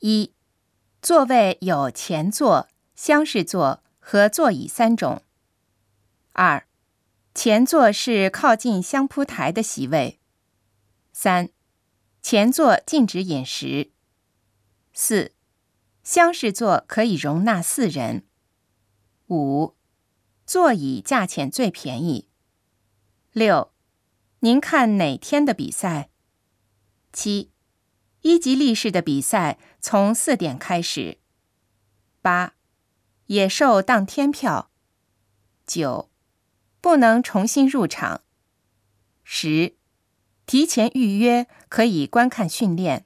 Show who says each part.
Speaker 1: 一、座位有前座、厢式座和座椅三种。二、前座是靠近香扑台的席位。三、前座禁止饮食。四、厢式座可以容纳四人。五、座椅价钱最便宜。六、您看哪天的比赛？七、一级力士的比赛从四点开始。八、野兽当天票。九、不能重新入场。十、提前预约可以观看训练。